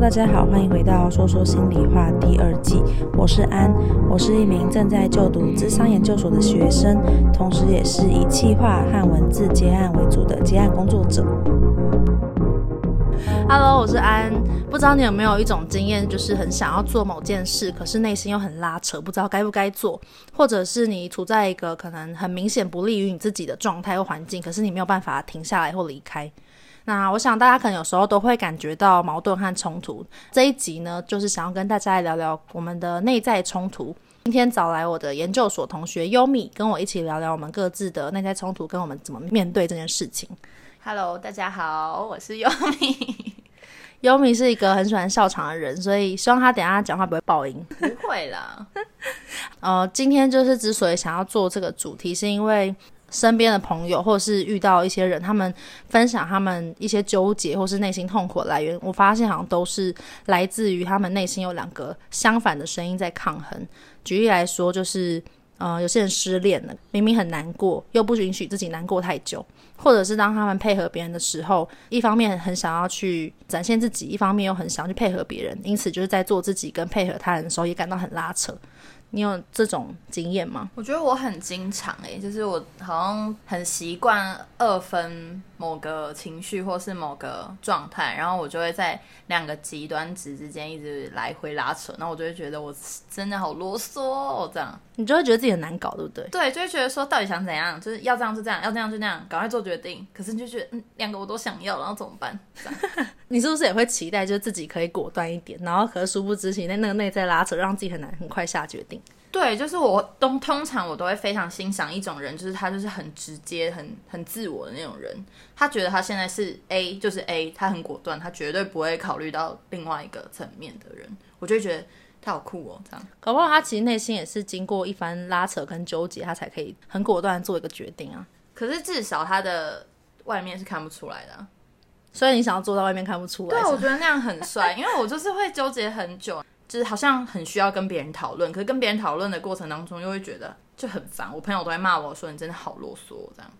大家好，欢迎回到《说说心里话》第二季。我是安，我是一名正在就读智商研究所的学生，同时也是以企划和文字接案为主的接案工作者。Hello，我是安。不知道你有没有一种经验，就是很想要做某件事，可是内心又很拉扯，不知道该不该做，或者是你处在一个可能很明显不利于你自己的状态或环境，可是你没有办法停下来或离开。那我想大家可能有时候都会感觉到矛盾和冲突。这一集呢，就是想要跟大家来聊聊我们的内在冲突。今天找来我的研究所同学优米，跟我一起聊聊我们各自的内在冲突，跟我们怎么面对这件事情。Hello，大家好，我是优米。优米是一个很喜欢笑场的人，所以希望他等一下讲话不会爆音。不会啦。呃，今天就是之所以想要做这个主题，是因为。身边的朋友，或者是遇到一些人，他们分享他们一些纠结或是内心痛苦的来源，我发现好像都是来自于他们内心有两个相反的声音在抗衡。举例来说，就是呃，有些人失恋了，明明很难过，又不允许自己难过太久，或者是当他们配合别人的时候，一方面很想要去展现自己，一方面又很想要去配合别人，因此就是在做自己跟配合他人的时候，也感到很拉扯。你有这种经验吗？我觉得我很经常诶、欸，就是我好像很习惯二分某个情绪或是某个状态，然后我就会在两个极端值之间一直来回拉扯，那我就会觉得我真的好啰嗦哦，这样你就会觉得自己很难搞，对不对？对，就会觉得说到底想怎样，就是要这样就这样，要这样就那样，赶快做决定。可是你就觉得嗯，两个我都想要，然后怎么办？你是不是也会期待，就是自己可以果断一点，然后可是殊不知其那那个内在拉扯，让自己很难很快下决定。对，就是我通通常我都会非常欣赏一种人，就是他就是很直接、很很自我的那种人。他觉得他现在是 A，就是 A，他很果断，他绝对不会考虑到另外一个层面的人。我就会觉得他好酷哦，这样。搞不好他其实内心也是经过一番拉扯跟纠结，他才可以很果断做一个决定啊。可是至少他的外面是看不出来的啊。所以你想要做到外面看不出来？对，我觉得那样很帅，因为我就是会纠结很久。就是好像很需要跟别人讨论，可是跟别人讨论的过程当中，又会觉得就很烦。我朋友都会骂我说：“你真的好啰嗦。”这样，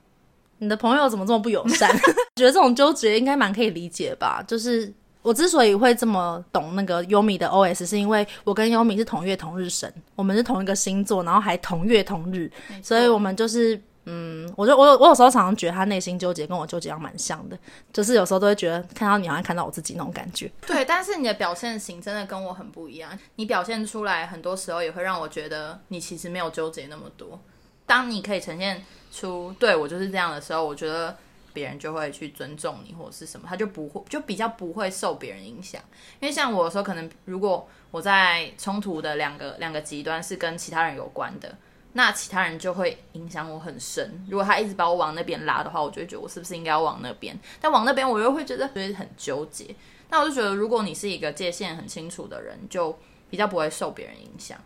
你的朋友怎么这么不友善？觉得这种纠结应该蛮可以理解吧？就是我之所以会这么懂那个优米的 OS，是因为我跟优米是同月同日生，我们是同一个星座，然后还同月同日，所以我们就是。嗯，我就我我有时候常常觉得他内心纠结跟我纠结样蛮像的，就是有时候都会觉得看到你好像看到我自己那种感觉。对，但是你的表现型真的跟我很不一样，你表现出来很多时候也会让我觉得你其实没有纠结那么多。当你可以呈现出对我就是这样的时候，我觉得别人就会去尊重你或者是什么，他就不会就比较不会受别人影响。因为像我有时候可能如果我在冲突的两个两个极端是跟其他人有关的。那其他人就会影响我很深。如果他一直把我往那边拉的话，我就会觉得我是不是应该要往那边？但往那边我又会觉得觉得很纠结。那我就觉得，如果你是一个界限很清楚的人，就比较不会受别人影响。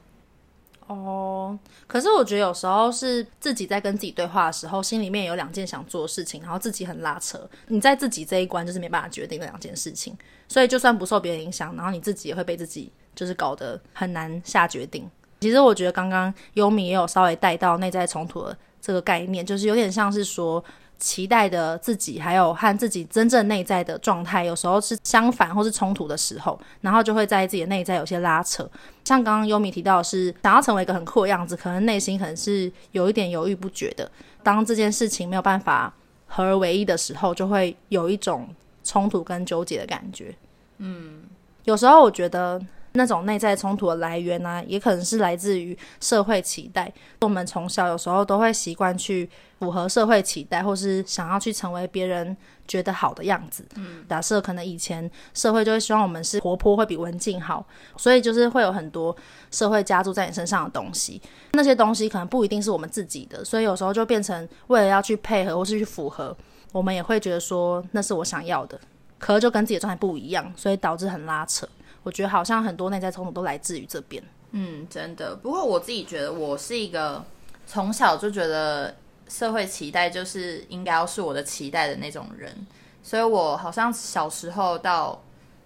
哦，可是我觉得有时候是自己在跟自己对话的时候，心里面有两件想做的事情，然后自己很拉扯。你在自己这一关就是没办法决定那两件事情，所以就算不受别人影响，然后你自己也会被自己就是搞得很难下决定。其实我觉得刚刚优米也有稍微带到内在冲突的这个概念，就是有点像是说期待的自己，还有和自己真正内在的状态，有时候是相反或是冲突的时候，然后就会在自己的内在有些拉扯。像刚刚优米提到的是想要成为一个很酷的样子，可能内心可能是有一点犹豫不决的。当这件事情没有办法合而为一的时候，就会有一种冲突跟纠结的感觉。嗯，有时候我觉得。那种内在冲突的来源呢、啊，也可能是来自于社会期待。我们从小有时候都会习惯去符合社会期待，或是想要去成为别人觉得好的样子。嗯，假设可能以前社会就会希望我们是活泼，会比文静好，所以就是会有很多社会加注在你身上的东西。那些东西可能不一定是我们自己的，所以有时候就变成为了要去配合或是去符合，我们也会觉得说那是我想要的，可是就跟自己的状态不一样，所以导致很拉扯。我觉得好像很多内在冲突都来自于这边。嗯，真的。不过我自己觉得，我是一个从小就觉得社会期待就是应该要是我的期待的那种人，所以我好像小时候到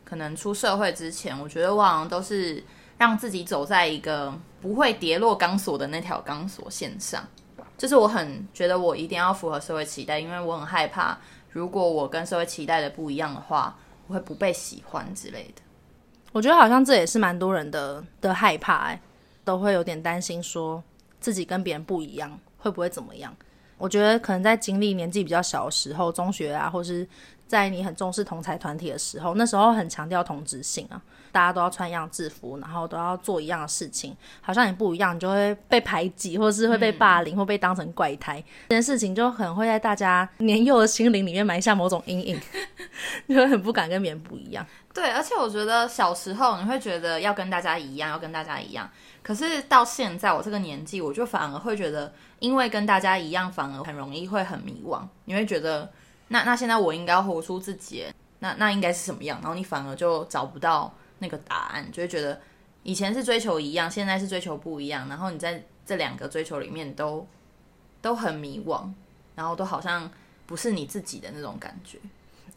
可能出社会之前，我觉得我好像都是让自己走在一个不会跌落钢索的那条钢索线上。就是我很觉得我一定要符合社会期待，因为我很害怕，如果我跟社会期待的不一样的话，我会不被喜欢之类的。我觉得好像这也是蛮多人的的害怕，哎，都会有点担心，说自己跟别人不一样，会不会怎么样？我觉得可能在经历年纪比较小的时候，中学啊，或是在你很重视同才团体的时候，那时候很强调同质性啊，大家都要穿一样制服，然后都要做一样的事情，好像你不一样，你就会被排挤，或是会被霸凌，或被当成怪胎。嗯、这件事情就很会在大家年幼的心灵里面埋下某种阴影，就会很不敢跟别人不一样。对，而且我觉得小时候你会觉得要跟大家一样，要跟大家一样。可是到现在我这个年纪，我就反而会觉得，因为跟大家一样，反而很容易会很迷惘。你会觉得，那那现在我应该要活出自己，那那应该是什么样？然后你反而就找不到那个答案，就会觉得以前是追求一样，现在是追求不一样。然后你在这两个追求里面都都很迷惘，然后都好像不是你自己的那种感觉。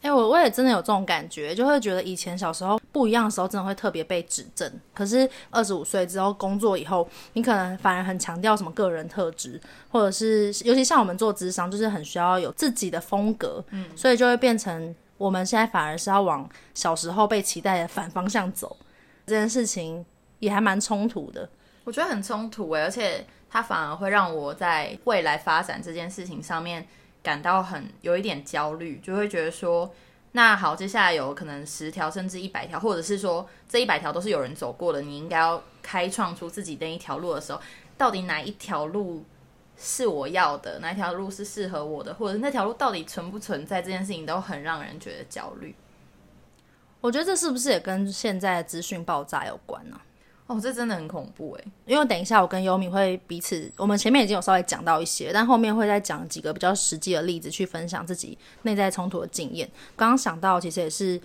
哎、欸，我我也真的有这种感觉，就会觉得以前小时候不一样的时候，真的会特别被指正。可是二十五岁之后工作以后，你可能反而很强调什么个人特质，或者是尤其像我们做咨商，就是很需要有自己的风格，嗯，所以就会变成我们现在反而是要往小时候被期待的反方向走。这件事情也还蛮冲突的，我觉得很冲突诶，而且它反而会让我在未来发展这件事情上面。感到很有一点焦虑，就会觉得说，那好，接下来有可能十条甚至一百条，或者是说这一百条都是有人走过的，你应该要开创出自己的一条路的时候，到底哪一条路是我要的，哪一条路是适合我的，或者那条路到底存不存在，这件事情都很让人觉得焦虑。我觉得这是不是也跟现在资讯爆炸有关呢？哦，这真的很恐怖哎，因为等一下我跟优米会彼此，我们前面已经有稍微讲到一些，但后面会再讲几个比较实际的例子去分享自己内在冲突的经验。刚刚想到，其实也是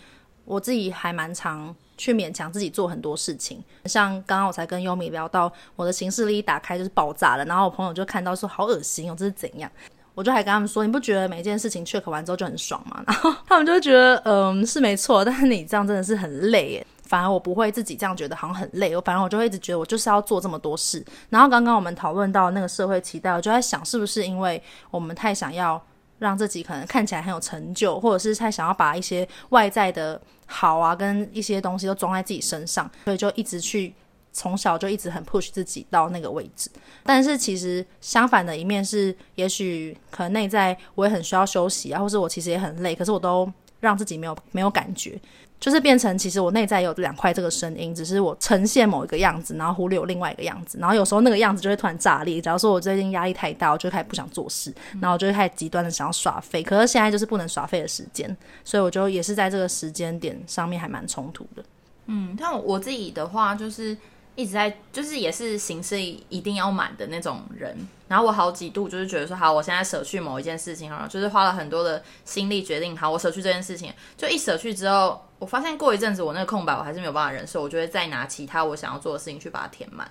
我自己还蛮常去勉强自己做很多事情，像刚刚我才跟优米聊到，我的行事历一打开就是爆炸了，然后我朋友就看到说好恶心哦，这是怎样？我就还跟他们说，你不觉得每件事情 check 完之后就很爽吗？然后他们就会觉得，嗯，是没错，但是你这样真的是很累耶。反而我不会自己这样觉得，好像很累。我反而我就会一直觉得我就是要做这么多事。然后刚刚我们讨论到那个社会期待，我就在想，是不是因为我们太想要让自己可能看起来很有成就，或者是太想要把一些外在的好啊，跟一些东西都装在自己身上，所以就一直去从小就一直很 push 自己到那个位置。但是其实相反的一面是，也许可能内在我也很需要休息啊，或是我其实也很累，可是我都让自己没有没有感觉。就是变成，其实我内在有两块这个声音，只是我呈现某一个样子，然后忽略我另外一个样子，然后有时候那个样子就会突然炸裂。假如说我最近压力太大，我就开始不想做事，然后我就会开始极端的想要耍废。可是现在就是不能耍废的时间，所以我就也是在这个时间点上面还蛮冲突的。嗯，像我自己的话，就是一直在，就是也是形式一定要满的那种人。然后我好几度就是觉得说，好，我现在舍去某一件事情，好了，就是花了很多的心力决定，好，我舍去这件事情，就一舍去之后。我发现过一阵子，我那个空白我还是没有办法忍受，我就会再拿其他我想要做的事情去把它填满。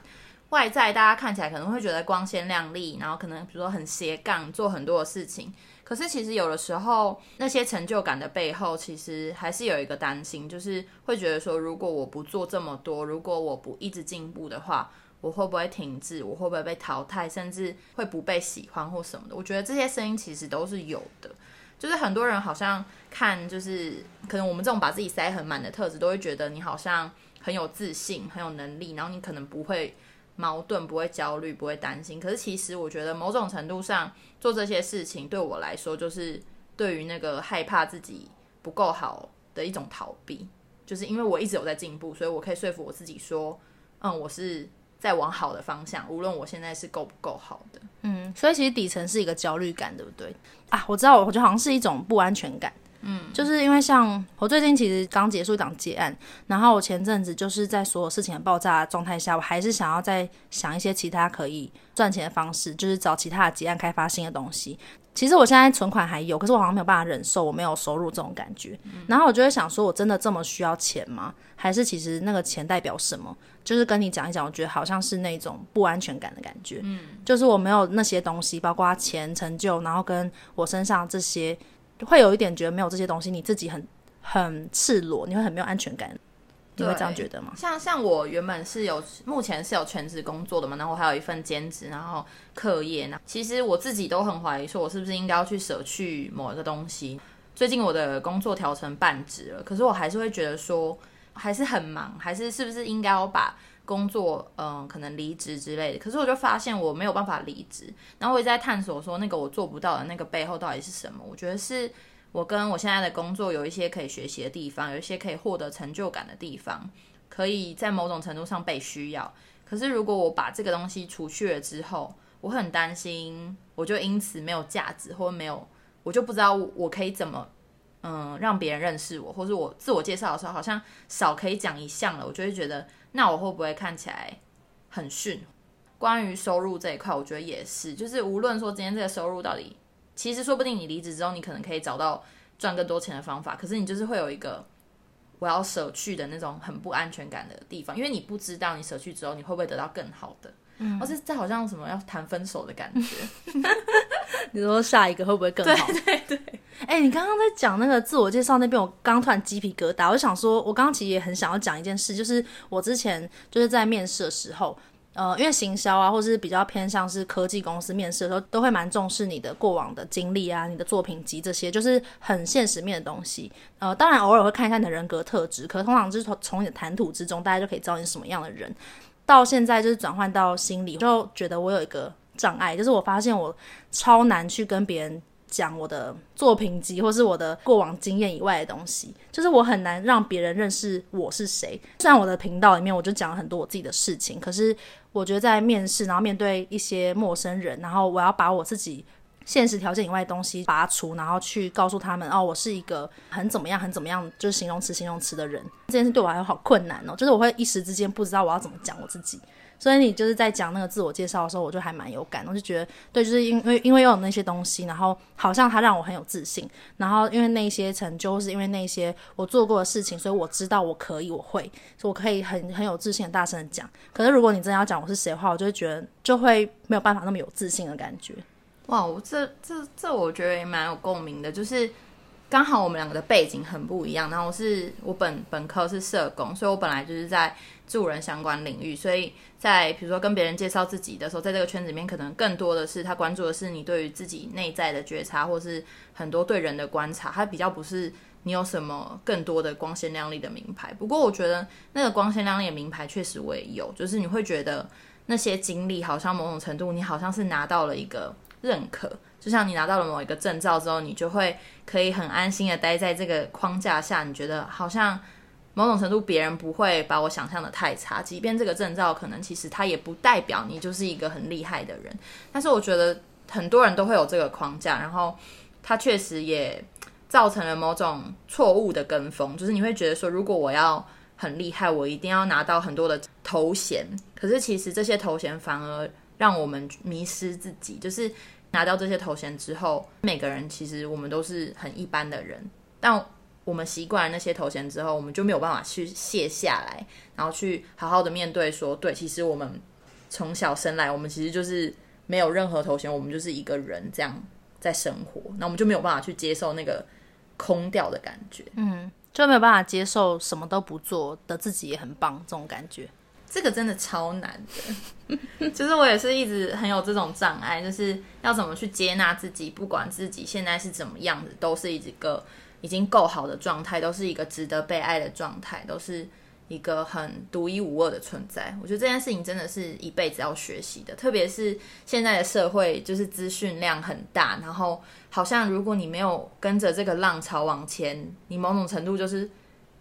外在大家看起来可能会觉得光鲜亮丽，然后可能比如说很斜杠，做很多的事情。可是其实有的时候，那些成就感的背后，其实还是有一个担心，就是会觉得说，如果我不做这么多，如果我不一直进步的话，我会不会停滞？我会不会被淘汰？甚至会不被喜欢或什么的？我觉得这些声音其实都是有的。就是很多人好像看，就是可能我们这种把自己塞很满的特质，都会觉得你好像很有自信、很有能力，然后你可能不会矛盾、不会焦虑、不会担心。可是其实我觉得某种程度上做这些事情对我来说，就是对于那个害怕自己不够好的一种逃避。就是因为我一直有在进步，所以我可以说服我自己说，嗯，我是。在往好的方向，无论我现在是够不够好的，嗯，所以其实底层是一个焦虑感，对不对？啊，我知道，我觉得好像是一种不安全感，嗯，就是因为像我最近其实刚结束一档结案，然后我前阵子就是在所有事情的爆炸状态下，我还是想要再想一些其他可以赚钱的方式，就是找其他的结案开发新的东西。其实我现在存款还有，可是我好像没有办法忍受我没有收入这种感觉。嗯、然后我就会想说，我真的这么需要钱吗？还是其实那个钱代表什么？就是跟你讲一讲，我觉得好像是那种不安全感的感觉。嗯，就是我没有那些东西，包括钱、成就，然后跟我身上这些，会有一点觉得没有这些东西，你自己很很赤裸，你会很没有安全感。你会这样觉得吗？像像我原本是有，目前是有全职工作的嘛，然后我还有一份兼职，然后课业呢。其实我自己都很怀疑，说我是不是应该要去舍去某一个东西。最近我的工作调成半职了，可是我还是会觉得说，还是很忙，还是是不是应该要把工作嗯、呃、可能离职之类的？可是我就发现我没有办法离职，然后我一直在探索说那个我做不到的那个背后到底是什么？我觉得是我跟我现在的工作有一些可以学习的地方，有一些可以获得成就感的地方，可以在某种程度上被需要。可是如果我把这个东西除去了之后，我很担心，我就因此没有价值，或没有，我就不知道我可以怎么。嗯，让别人认识我，或是我自我介绍的时候，好像少可以讲一项了，我就会觉得，那我会不会看起来很逊？关于收入这一块，我觉得也是，就是无论说今天这个收入到底，其实说不定你离职之后，你可能可以找到赚更多钱的方法，可是你就是会有一个我要舍去的那种很不安全感的地方，因为你不知道你舍去之后，你会不会得到更好的。嗯，而且这好像什么要谈分手的感觉。你说下一个会不会更好？对对对。哎、欸，你刚刚在讲那个自我介绍那边，我刚突然鸡皮疙瘩。我想说，我刚刚其实也很想要讲一件事，就是我之前就是在面试的时候，呃，因为行销啊，或是比较偏向是科技公司面试的时候，都会蛮重视你的过往的经历啊，你的作品集这些，就是很现实面的东西。呃，当然偶尔会看一下你的人格特质，可通常就是从从你的谈吐之中，大家就可以知道你什么样的人。到现在就是转换到心理，就觉得我有一个障碍，就是我发现我超难去跟别人讲我的作品集或是我的过往经验以外的东西，就是我很难让别人认识我是谁。虽然我的频道里面我就讲了很多我自己的事情，可是我觉得在面试，然后面对一些陌生人，然后我要把我自己。现实条件以外的东西拔除，然后去告诉他们哦，我是一个很怎么样、很怎么样，就是形容词、形容词的人。这件事对我来说好困难哦，就是我会一时之间不知道我要怎么讲我自己。所以你就是在讲那个自我介绍的时候，我就还蛮有感，我就觉得对，就是因为因为有那些东西，然后好像它让我很有自信。然后因为那些成就，是因为那些我做过的事情，所以我知道我可以，我会，所以我可以很很有自信的大声的讲。可是如果你真的要讲我是谁的话，我就会觉得就会没有办法那么有自信的感觉。哇，我这这这，我觉得也蛮有共鸣的，就是刚好我们两个的背景很不一样。然后我是我本本科是社工，所以我本来就是在助人相关领域，所以在比如说跟别人介绍自己的时候，在这个圈子里面，可能更多的是他关注的是你对于自己内在的觉察，或是很多对人的观察，他比较不是你有什么更多的光鲜亮丽的名牌。不过我觉得那个光鲜亮丽的名牌确实我也有，就是你会觉得那些经历好像某种程度，你好像是拿到了一个。认可，就像你拿到了某一个证照之后，你就会可以很安心的待在这个框架下。你觉得好像某种程度别人不会把我想象的太差，即便这个证照可能其实它也不代表你就是一个很厉害的人。但是我觉得很多人都会有这个框架，然后它确实也造成了某种错误的跟风，就是你会觉得说，如果我要很厉害，我一定要拿到很多的头衔。可是其实这些头衔反而让我们迷失自己，就是拿到这些头衔之后，每个人其实我们都是很一般的人，但我们习惯了那些头衔之后，我们就没有办法去卸下来，然后去好好的面对说，对，其实我们从小生来，我们其实就是没有任何头衔，我们就是一个人这样在生活，那我们就没有办法去接受那个空掉的感觉，嗯，就没有办法接受什么都不做的自己也很棒这种感觉。这个真的超难的，其实我也是一直很有这种障碍，就是要怎么去接纳自己，不管自己现在是怎么样的，都是一个已经够好的状态，都是一个值得被爱的状态，都是一个很独一无二的存在。我觉得这件事情真的是一辈子要学习的，特别是现在的社会，就是资讯量很大，然后好像如果你没有跟着这个浪潮往前，你某种程度就是。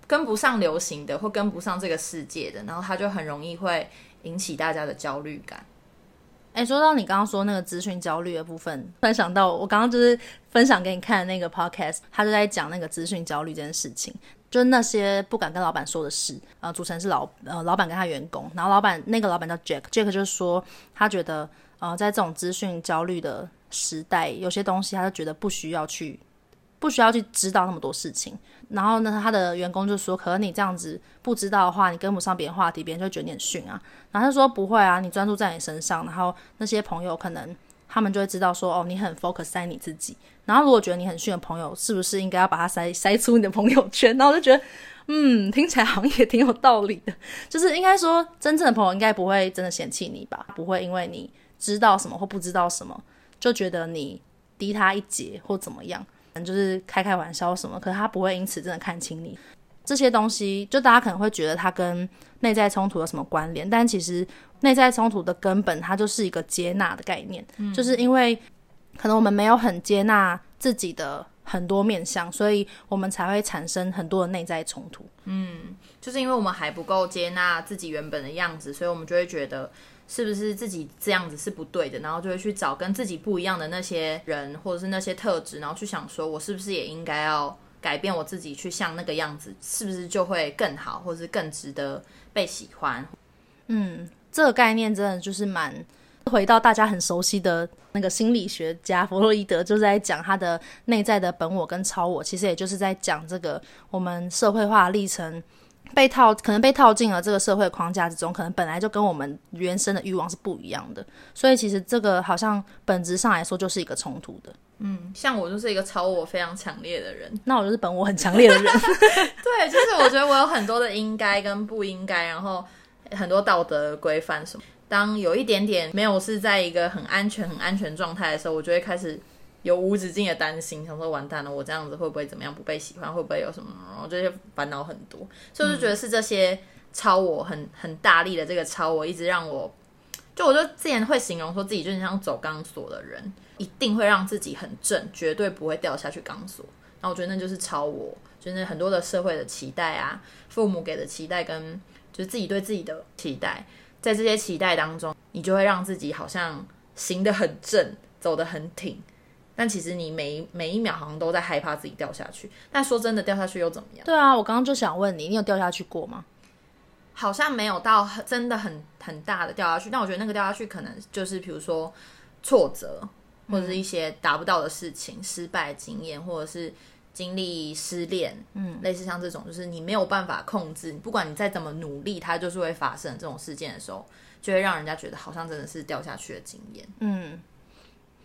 跟不上流行的，或跟不上这个世界的，然后他就很容易会引起大家的焦虑感。哎，说到你刚刚说那个资讯焦虑的部分，突然想到我刚刚就是分享给你看的那个 podcast，他就在讲那个资讯焦虑这件事情，就是那些不敢跟老板说的事。呃，组成是老呃老板跟他员工，然后老板那个老板叫 Jack，Jack 就是说他觉得呃在这种资讯焦虑的时代，有些东西他就觉得不需要去。不需要去知道那么多事情，然后呢，他的员工就说：“可能你这样子不知道的话，你跟不上别人话题，别人就觉得你很逊啊。”然后他说：“不会啊，你专注在你身上，然后那些朋友可能他们就会知道说，哦，你很 focus 在你自己。然后如果觉得你很逊的朋友，是不是应该要把他筛筛出你的朋友圈？”然后我就觉得，嗯，听起来好像也挺有道理的。就是应该说，真正的朋友应该不会真的嫌弃你吧？不会因为你知道什么或不知道什么，就觉得你低他一截或怎么样。就是开开玩笑什么，可是他不会因此真的看清你。这些东西，就大家可能会觉得它跟内在冲突有什么关联，但其实内在冲突的根本，它就是一个接纳的概念，嗯、就是因为可能我们没有很接纳自己的很多面相，所以我们才会产生很多的内在冲突。嗯，就是因为我们还不够接纳自己原本的样子，所以我们就会觉得是不是自己这样子是不对的，然后就会去找跟自己不一样的那些人或者是那些特质，然后去想说我是不是也应该要。改变我自己去像那个样子，是不是就会更好，或是更值得被喜欢？嗯，这个概念真的就是蛮回到大家很熟悉的那个心理学家弗洛伊德，就在讲他的内在的本我跟超我，其实也就是在讲这个我们社会化历程被套，可能被套进了这个社会框架之中，可能本来就跟我们原生的欲望是不一样的，所以其实这个好像本质上来说就是一个冲突的。嗯，像我就是一个超我非常强烈的人，那我就是本我很强烈的人。对，就是我觉得我有很多的应该跟不应该，然后很多道德规范什么。当有一点点没有是在一个很安全、很安全状态的时候，我就会开始有无止境的担心，想说完蛋了，我这样子会不会怎么样？不被喜欢，会不会有什么？然后这些烦恼很多，所以我就觉得是这些超我很很大力的这个超我，一直让我就我就之前会形容说自己就是像走钢索的人。一定会让自己很正，绝对不会掉下去钢索。那我觉得那就是超我，就是很多的社会的期待啊，父母给的期待跟就是自己对自己的期待，在这些期待当中，你就会让自己好像行得很正，走得很挺。但其实你每每一秒好像都在害怕自己掉下去。但说真的，掉下去又怎么样？对啊，我刚刚就想问你，你有掉下去过吗？好像没有到真的很很大的掉下去。但我觉得那个掉下去可能就是比如说挫折。或者是一些达不到的事情、嗯、失败经验，或者是经历失恋，嗯，类似像这种，就是你没有办法控制，不管你再怎么努力，它就是会发生这种事件的时候，就会让人家觉得好像真的是掉下去的经验。嗯，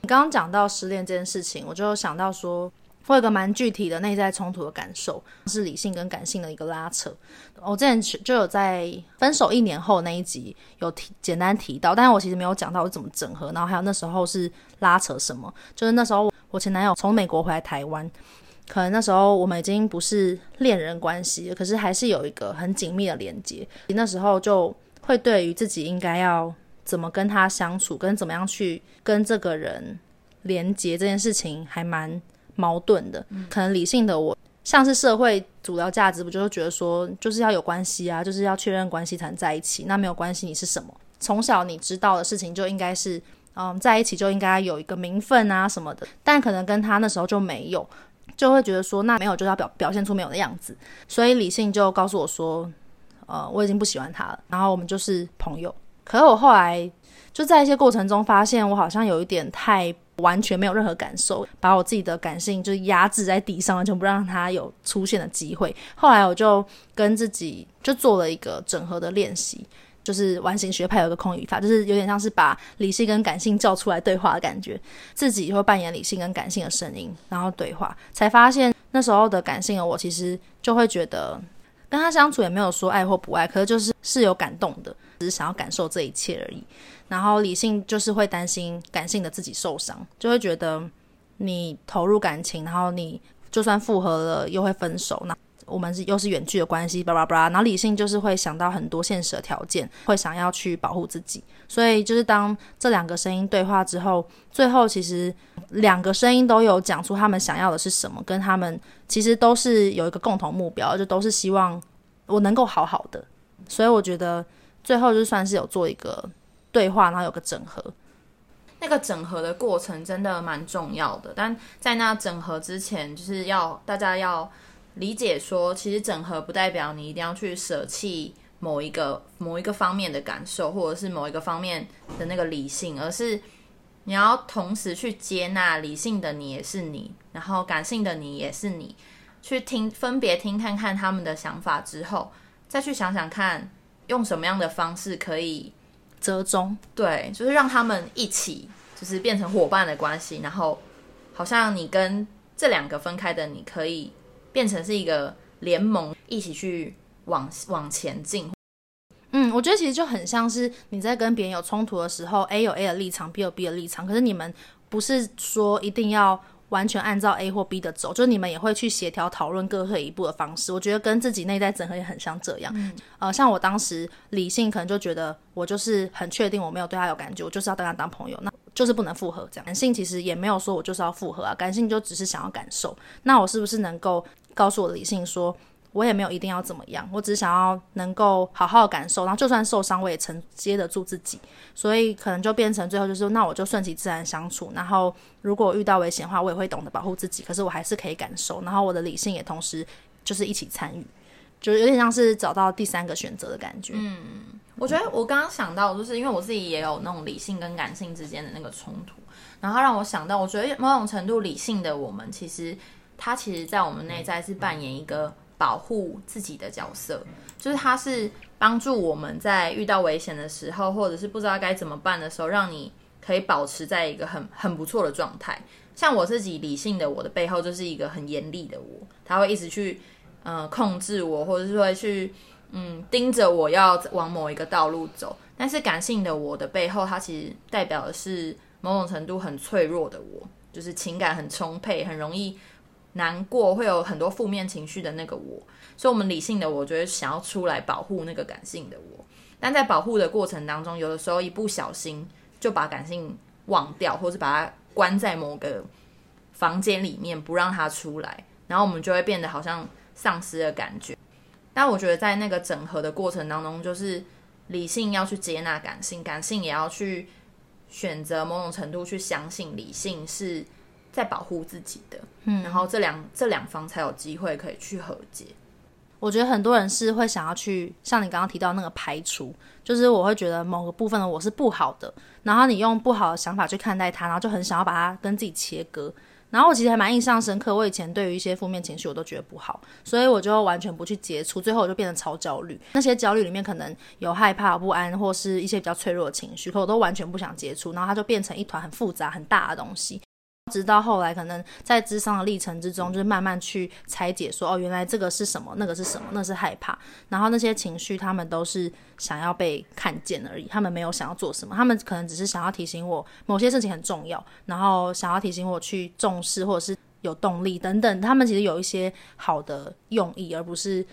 你刚刚讲到失恋这件事情，我就想到说。会有个蛮具体的内在冲突的感受，是理性跟感性的一个拉扯。我之前就有在分手一年后那一集有提简单提到，但是我其实没有讲到我怎么整合，然后还有那时候是拉扯什么。就是那时候我前男友从美国回来台湾，可能那时候我们已经不是恋人关系，可是还是有一个很紧密的连接。那时候就会对于自己应该要怎么跟他相处，跟怎么样去跟这个人连接这件事情还蛮。矛盾的，可能理性的我，像是社会主流价值，不就是觉得说，就是要有关系啊，就是要确认关系才能在一起。那没有关系，你是什么？从小你知道的事情就应该是，嗯，在一起就应该有一个名分啊什么的。但可能跟他那时候就没有，就会觉得说，那没有就要表表现出没有的样子。所以理性就告诉我说，呃，我已经不喜欢他了，然后我们就是朋友。可是我后来就在一些过程中发现，我好像有一点太。完全没有任何感受，把我自己的感性就压制在地上，完全不让它有出现的机会。后来我就跟自己就做了一个整合的练习，就是完形学派有个空语法，就是有点像是把理性跟感性叫出来对话的感觉，自己会扮演理性跟感性的声音，然后对话，才发现那时候的感性的我其实就会觉得跟他相处也没有说爱或不爱，可是就是是有感动的，只是想要感受这一切而已。然后理性就是会担心感性的自己受伤，就会觉得你投入感情，然后你就算复合了又会分手，那我们是又是远距的关系，巴拉巴拉。然后理性就是会想到很多现实的条件，会想要去保护自己。所以就是当这两个声音对话之后，最后其实两个声音都有讲出他们想要的是什么，跟他们其实都是有一个共同目标，就都是希望我能够好好的。所以我觉得最后就算是有做一个。对话，然后有个整合，那个整合的过程真的蛮重要的。但在那整合之前，就是要大家要理解说，其实整合不代表你一定要去舍弃某一个某一个方面的感受，或者是某一个方面的那个理性，而是你要同时去接纳理性的你也是你，然后感性的你也是你，去听分别听看看他们的想法之后，再去想想看用什么样的方式可以。折中，对，就是让他们一起，就是变成伙伴的关系，然后好像你跟这两个分开的，你可以变成是一个联盟，一起去往往前进。嗯，我觉得其实就很像是你在跟别人有冲突的时候，A 有 A 的立场，B 有 B 的立场，可是你们不是说一定要完全按照 A 或 B 的走，就是你们也会去协调讨论各退一步的方式。我觉得跟自己内在整合也很像这样。嗯、呃，像我当时理性可能就觉得我就是很确定我没有对他有感觉，我就是要跟他当朋友，那就是不能复合这样。感性其实也没有说我就是要复合啊，感性就只是想要感受。那我是不是能够告诉我的理性说，我也没有一定要怎么样，我只想要能够好好感受，然后就算受伤我也承接得住自己，所以可能就变成最后就是，那我就顺其自然相处，然后如果遇到危险的话，我也会懂得保护自己，可是我还是可以感受，然后我的理性也同时就是一起参与，就有点像是找到第三个选择的感觉。嗯，我觉得我刚刚想到，就是因为我自己也有那种理性跟感性之间的那个冲突，然后让我想到，我觉得某种程度理性的我们，其实它其实在我们内在是扮演一个。保护自己的角色，就是它是帮助我们在遇到危险的时候，或者是不知道该怎么办的时候，让你可以保持在一个很很不错的状态。像我自己理性的我的背后就是一个很严厉的我，他会一直去呃控制我，或者是会去嗯盯着我要往某一个道路走。但是感性的我的背后，它其实代表的是某种程度很脆弱的我，就是情感很充沛，很容易。难过会有很多负面情绪的那个我，所以我们理性的我觉得想要出来保护那个感性的我，但在保护的过程当中，有的时候一不小心就把感性忘掉，或是把它关在某个房间里面不让它出来，然后我们就会变得好像丧失了感觉。但我觉得在那个整合的过程当中，就是理性要去接纳感性，感性也要去选择某种程度去相信理性是。在保护自己的，嗯，然后这两这两方才有机会可以去和解。我觉得很多人是会想要去，像你刚刚提到那个排除，就是我会觉得某个部分的我是不好的，然后你用不好的想法去看待它，然后就很想要把它跟自己切割。然后我其实还蛮印象深刻，我以前对于一些负面情绪我都觉得不好，所以我就完全不去接触，最后我就变得超焦虑。那些焦虑里面可能有害怕、不安，或是一些比较脆弱的情绪，可我都完全不想接触，然后它就变成一团很复杂、很大的东西。直到后来，可能在智商的历程之中，就是慢慢去拆解说，说哦，原来这个是什么，那个是什么，那是害怕。然后那些情绪，他们都是想要被看见而已，他们没有想要做什么，他们可能只是想要提醒我某些事情很重要，然后想要提醒我去重视，或者是有动力等等。他们其实有一些好的用意，而不是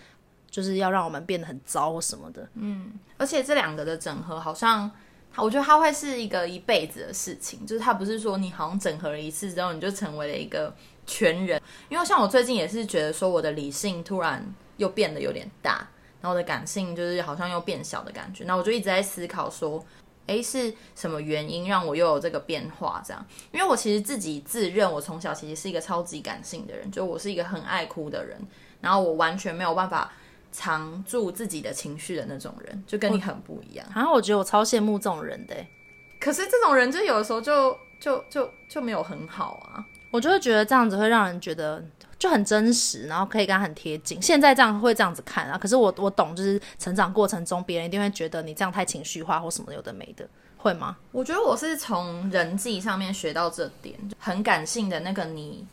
就是要让我们变得很糟或什么的。嗯，而且这两个的整合好像。我觉得它会是一个一辈子的事情，就是它不是说你好像整合了一次之后你就成为了一个全人。因为像我最近也是觉得说我的理性突然又变得有点大，然后我的感性就是好像又变小的感觉。那我就一直在思考说，诶，是什么原因让我又有这个变化？这样，因为我其实自己自认我从小其实是一个超级感性的人，就我是一个很爱哭的人，然后我完全没有办法。藏住自己的情绪的那种人，就跟你很不一样。好像我觉得我超羡慕这种人的，可是这种人就有的时候就就就就没有很好啊。我就会觉得这样子会让人觉得就很真实，然后可以跟他很贴近。现在这样会这样子看啊，可是我我懂，就是成长过程中别人一定会觉得你这样太情绪化或什么有的没的，会吗？我觉得我是从人际上面学到这点，很感性的那个你，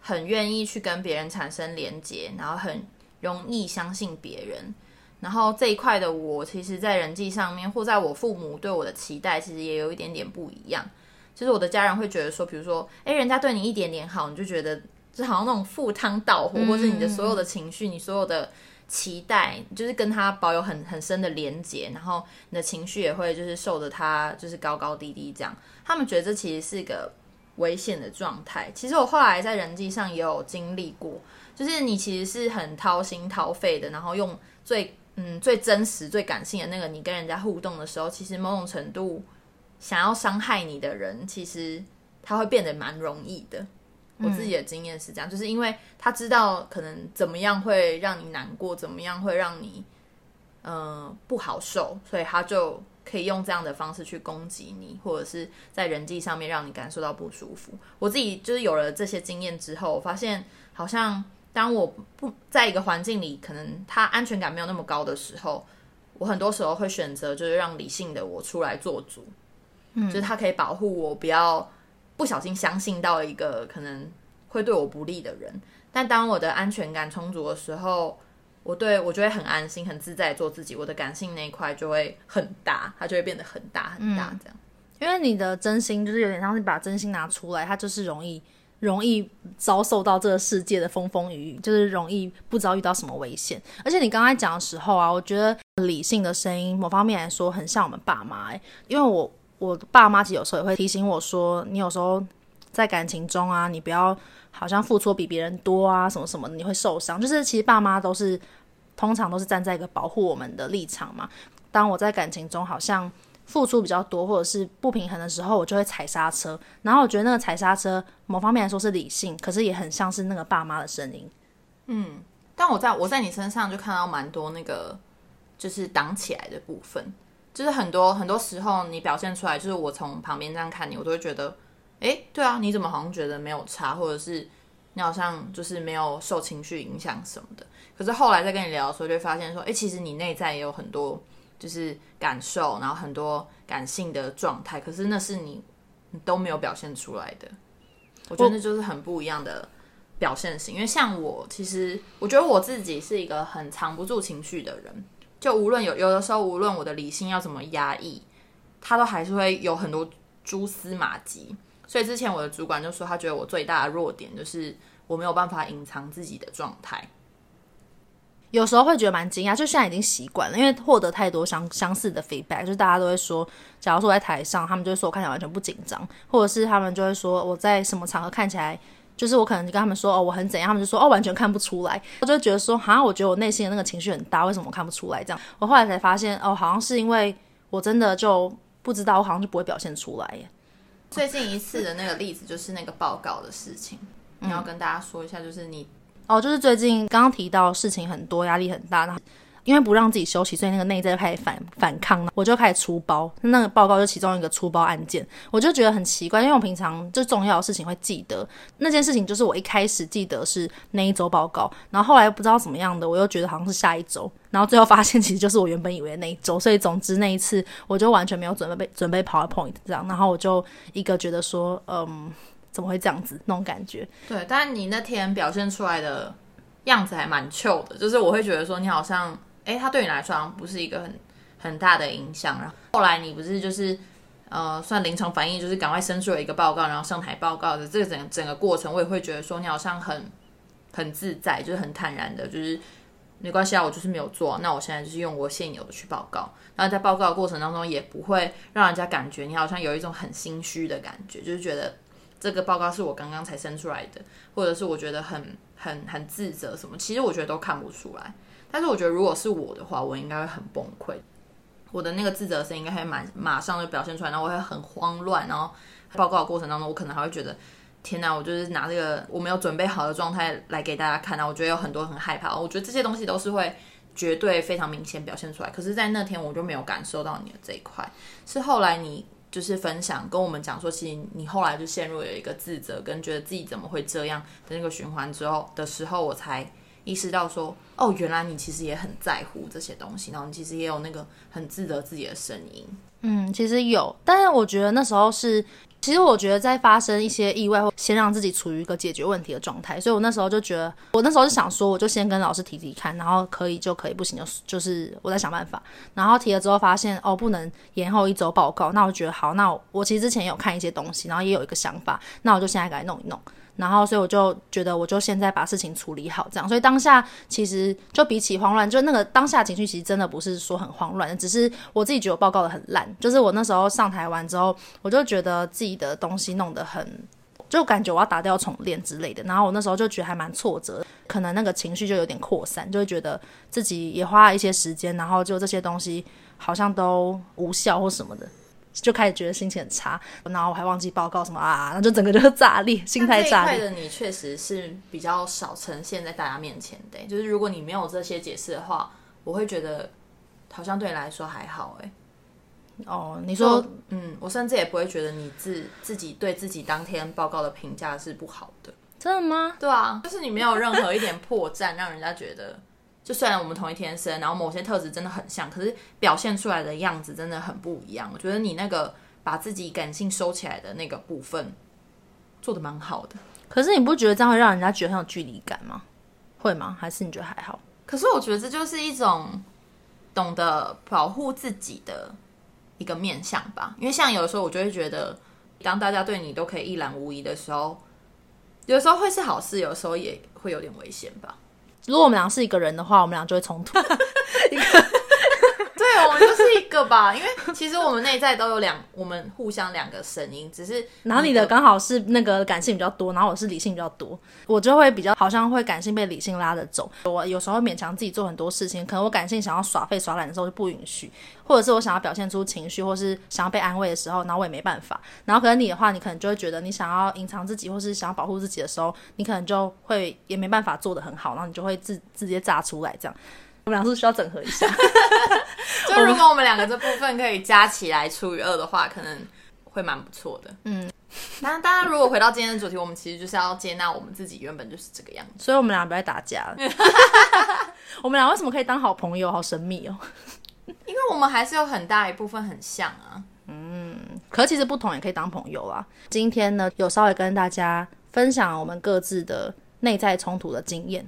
很愿意去跟别人产生连接，然后很。容易相信别人，然后这一块的我，其实，在人际上面，或在我父母对我的期待，其实也有一点点不一样。就是我的家人会觉得说，比如说，哎，人家对你一点点好，你就觉得就好像那种赴汤蹈火，或是你的所有的情绪，你所有的期待，就是跟他保有很很深的连结，然后你的情绪也会就是受着他就是高高低低这样。他们觉得这其实是一个危险的状态。其实我后来在人际上也有经历过。就是你其实是很掏心掏肺的，然后用最嗯最真实、最感性的那个你跟人家互动的时候，其实某种程度想要伤害你的人，其实他会变得蛮容易的。我自己的经验是这样，嗯、就是因为他知道可能怎么样会让你难过，怎么样会让你嗯、呃、不好受，所以他就可以用这样的方式去攻击你，或者是在人际上面让你感受到不舒服。我自己就是有了这些经验之后，我发现好像。当我不在一个环境里，可能他安全感没有那么高的时候，我很多时候会选择就是让理性的我出来做主，嗯，就是他可以保护我，不要不小心相信到一个可能会对我不利的人。但当我的安全感充足的时候，我对我就会很安心、很自在做自己，我的感性那一块就会很大，它就会变得很大很大这样。因为你的真心就是有点像是把真心拿出来，它就是容易容易遭受到这个世界的风风雨雨，就是容易不知道遇到什么危险。而且你刚才讲的时候啊，我觉得理性的声音，某方面来说很像我们爸妈欸，因为我我爸妈其实有时候也会提醒我说，你有时候在感情中啊，你不要好像付出比别人多啊，什么什么，你会受伤。就是其实爸妈都是通常都是站在一个保护我们的立场嘛。当我在感情中好像。付出比较多，或者是不平衡的时候，我就会踩刹车。然后我觉得那个踩刹车，某方面来说是理性，可是也很像是那个爸妈的声音。嗯，但我在我在你身上就看到蛮多那个，就是挡起来的部分，就是很多很多时候你表现出来，就是我从旁边这样看你，我都会觉得，诶，对啊，你怎么好像觉得没有差，或者是你好像就是没有受情绪影响什么的。可是后来再跟你聊的时候，就会发现说，诶，其实你内在也有很多。就是感受，然后很多感性的状态，可是那是你你都没有表现出来的。我觉得那就是很不一样的表现型。因为像我，其实我觉得我自己是一个很藏不住情绪的人。就无论有有的时候，无论我的理性要怎么压抑，他都还是会有很多蛛丝马迹。所以之前我的主管就说，他觉得我最大的弱点就是我没有办法隐藏自己的状态。有时候会觉得蛮惊讶，就现在已经习惯了，因为获得太多相相似的 feedback，就是大家都会说，假如说我在台上，他们就会说我看起来完全不紧张，或者是他们就会说我在什么场合看起来，就是我可能就跟他们说哦我很怎样，他们就说哦完全看不出来，我就会觉得说好像我觉得我内心的那个情绪很大，为什么我看不出来？这样，我后来才发现哦，好像是因为我真的就不知道，我好像就不会表现出来耶。最近一次的那个例子就是那个报告的事情，你要跟大家说一下，就是你。哦，就是最近刚刚提到事情很多，压力很大，然后因为不让自己休息，所以那个内在就开始反反抗，我就开始出包。那个报告就其中一个出包案件，我就觉得很奇怪，因为我平常就重要的事情会记得那件事情，就是我一开始记得是那一周报告，然后后来不知道怎么样的，我又觉得好像是下一周，然后最后发现其实就是我原本以为那一周，所以总之那一次我就完全没有准备准备 PowerPoint 这样，然后我就一个觉得说，嗯。怎么会这样子？那种感觉。对，但你那天表现出来的样子还蛮糗的，就是我会觉得说你好像，哎，他对你来说好像不是一个很很大的影响。然后后来你不是就是呃，算临床反应，就是赶快生出了一个报告，然后上台报告的这个整整个过程，我也会觉得说你好像很很自在，就是很坦然的，就是没关系啊，我就是没有做，那我现在就是用我现有的去报告。然后在报告的过程当中，也不会让人家感觉你好像有一种很心虚的感觉，就是觉得。这个报告是我刚刚才生出来的，或者是我觉得很很很自责什么，其实我觉得都看不出来。但是我觉得如果是我的话，我应该会很崩溃，我的那个自责声应该会马马上就表现出来，然后我会很慌乱，然后报告的过程当中，我可能还会觉得天哪，我就是拿这个我没有准备好的状态来给大家看，啊我觉得有很多很害怕，我觉得这些东西都是会绝对非常明显表现出来。可是，在那天我就没有感受到你的这一块，是后来你。就是分享跟我们讲说，其实你后来就陷入了一个自责，跟觉得自己怎么会这样的那个循环之后的时候，我才意识到说，哦，原来你其实也很在乎这些东西，然后你其实也有那个很自责自己的声音。嗯，其实有，但是我觉得那时候是。其实我觉得在发生一些意外后，先让自己处于一个解决问题的状态。所以我那时候就觉得，我那时候就想说，我就先跟老师提提看，然后可以就可以，不行就就是我在想办法。然后提了之后发现，哦，不能延后一周报告。那我觉得好，那我，我其实之前有看一些东西，然后也有一个想法，那我就现在给它弄一弄。然后，所以我就觉得，我就现在把事情处理好，这样。所以当下其实就比起慌乱，就那个当下情绪其实真的不是说很慌乱，只是我自己觉得我报告得很烂。就是我那时候上台完之后，我就觉得自己的东西弄得很，就感觉我要打掉重练之类的。然后我那时候就觉得还蛮挫折，可能那个情绪就有点扩散，就会觉得自己也花了一些时间，然后就这些东西好像都无效或什么的。就开始觉得心情很差，然后我还忘记报告什么啊，那就整个就是炸裂，心态炸裂。的你确实是比较少呈现在大家面前的，就是如果你没有这些解释的话，我会觉得好像对你来说还好哎。哦，你说，嗯，我甚至也不会觉得你自自己对自己当天报告的评价是不好的，真的吗？对啊，就是你没有任何一点破绽，让人家觉得。就虽然我们同一天生，然后某些特质真的很像，可是表现出来的样子真的很不一样。我觉得你那个把自己感性收起来的那个部分做得蛮好的。可是你不觉得这样会让人家觉得很有距离感吗？会吗？还是你觉得还好？可是我觉得这就是一种懂得保护自己的一个面相吧。因为像有的时候我就会觉得，当大家对你都可以一览无遗的时候，有时候会是好事，有时候也会有点危险吧。如果我们俩是一个人的话，我们俩就会冲突。吧，因为其实我们内在都有两，我们互相两个声音，只是然后你的刚好是那个感性比较多，然后我是理性比较多，我就会比较好像会感性被理性拉着走。我有时候会勉强自己做很多事情，可能我感性想要耍废耍懒的时候就不允许，或者是我想要表现出情绪，或是想要被安慰的时候，然后我也没办法。然后可能你的话，你可能就会觉得你想要隐藏自己，或是想要保护自己的时候，你可能就会也没办法做得很好，然后你就会自直接炸出来这样。我们俩是需要整合一下。就如果我们两个这部分可以加起来除以二的话，可能会蛮不错的。嗯，那当然，如果回到今天的主题，我们其实就是要接纳我们自己原本就是这个样子。所以我们俩不要打架了。我们俩为什么可以当好朋友？好神秘哦。因为我们还是有很大一部分很像啊。嗯，可其实不同也可以当朋友啊。今天呢，有稍微跟大家分享我们各自的内在冲突的经验。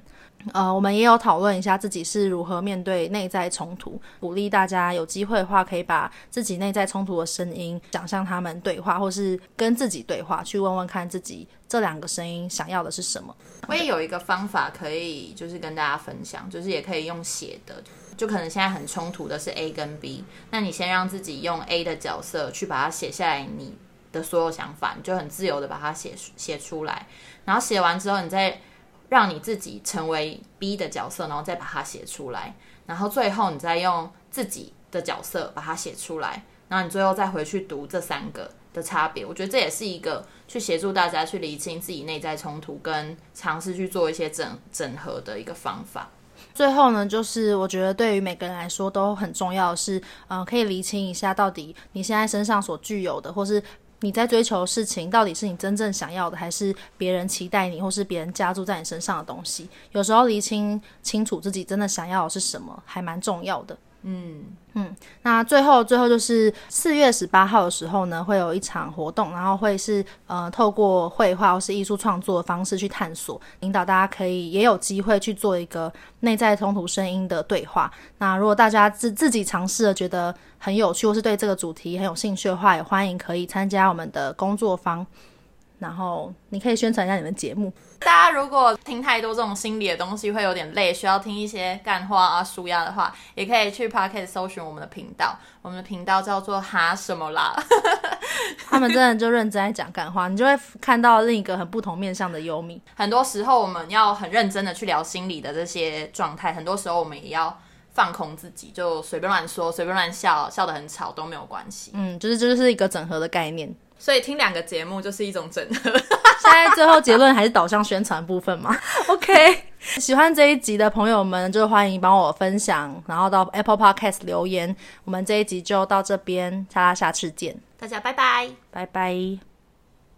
呃，我们也有讨论一下自己是如何面对内在冲突，鼓励大家有机会的话，可以把自己内在冲突的声音想象他们对话，或是跟自己对话，去问问看自己这两个声音想要的是什么。我也有一个方法可以，就是跟大家分享，就是也可以用写的，就可能现在很冲突的是 A 跟 B，那你先让自己用 A 的角色去把它写下来，你的所有想法，你就很自由的把它写写出来，然后写完之后，你再。让你自己成为 B 的角色，然后再把它写出来，然后最后你再用自己的角色把它写出来，然后你最后再回去读这三个的差别。我觉得这也是一个去协助大家去厘清自己内在冲突，跟尝试去做一些整整合的一个方法。最后呢，就是我觉得对于每个人来说都很重要的是，嗯、可以厘清一下到底你现在身上所具有的，或是。你在追求的事情，到底是你真正想要的，还是别人期待你，或是别人加注在你身上的东西？有时候厘清清楚自己真的想要的是什么，还蛮重要的。嗯嗯，那最后最后就是四月十八号的时候呢，会有一场活动，然后会是呃透过绘画或是艺术创作的方式去探索，引导大家可以也有机会去做一个内在冲突声音的对话。那如果大家自自己尝试了觉得很有趣，或是对这个主题很有兴趣的话，也欢迎可以参加我们的工作坊。然后你可以宣传一下你们节目。大家如果听太多这种心理的东西会有点累，需要听一些干话啊、舒压的话，也可以去 Pocket 搜寻我们的频道。我们的频道叫做哈什么啦？他们真的就认真在讲干话，你就会看到另一个很不同面向的优米。很多时候我们要很认真的去聊心理的这些状态，很多时候我们也要放空自己，就随便乱说、随便乱笑，笑得很吵都没有关系。嗯，就是这就是一个整合的概念。所以听两个节目就是一种整合。现在最后结论还是导向宣传部分嘛？OK，喜欢这一集的朋友们就欢迎帮我分享，然后到 Apple Podcast 留言。我们这一集就到这边，大家下次见，大家拜拜，拜拜。